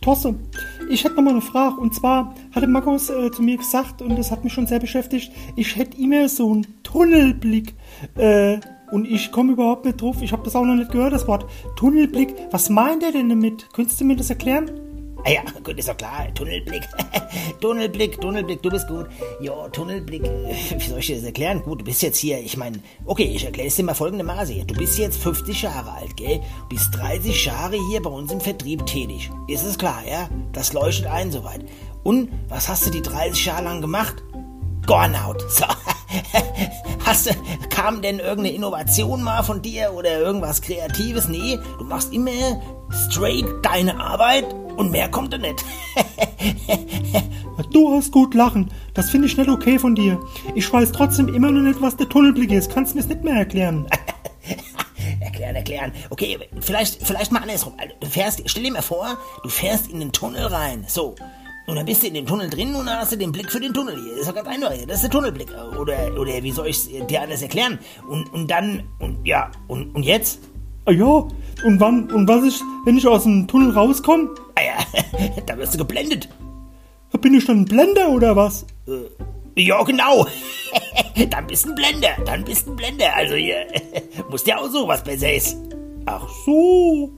Tosse, ich hätte noch mal eine Frage. Und zwar hatte Markus äh, zu mir gesagt, und das hat mich schon sehr beschäftigt, ich hätte immer so einen Tunnelblick. Äh, und ich komme überhaupt nicht drauf. Ich habe das auch noch nicht gehört, das Wort Tunnelblick. Was meint er denn damit? Könntest du mir das erklären? Ah ja, gut, ist doch klar. Tunnelblick. Tunnelblick, Tunnelblick, du bist gut. Ja, Tunnelblick. Wie soll ich dir das erklären? Gut, du bist jetzt hier, ich meine, okay, ich erkläre es dir mal folgendermaßen. Du bist jetzt 50 Jahre alt, gell? Bist 30 Jahre hier bei uns im Vertrieb tätig. Ist es klar, ja? Das leuchtet ein soweit. Und was hast du die 30 Jahre lang gemacht? Gornout. So. Hast du, kam denn irgendeine Innovation mal von dir oder irgendwas Kreatives? Nee, du machst immer straight deine Arbeit und mehr kommt da nicht. du hast gut lachen. Das finde ich nicht okay von dir. Ich weiß trotzdem immer noch nicht, was der Tunnelblick ist. Kannst du mir es nicht mehr erklären? erklären, erklären. Okay, vielleicht, vielleicht mal andersrum. Also, du fährst, stell dir mal vor, du fährst in den Tunnel rein. So. Und dann bist du in dem Tunnel drin und dann hast du den Blick für den Tunnel hier. Das ist ja ganz eindeutig. Das ist der Tunnelblick. Oder, oder wie soll ich dir alles erklären? Und, und dann, und ja, und, und jetzt? Ah ja, und wann, und was ist, wenn ich aus dem Tunnel rauskomme? Ja, da wirst du geblendet. Bin ich dann ein Blender oder was? Äh, ja, genau. dann bist du ein Blender. Dann bist du ein Blender. Also hier, muss ja auch so was besser ist. Ach so.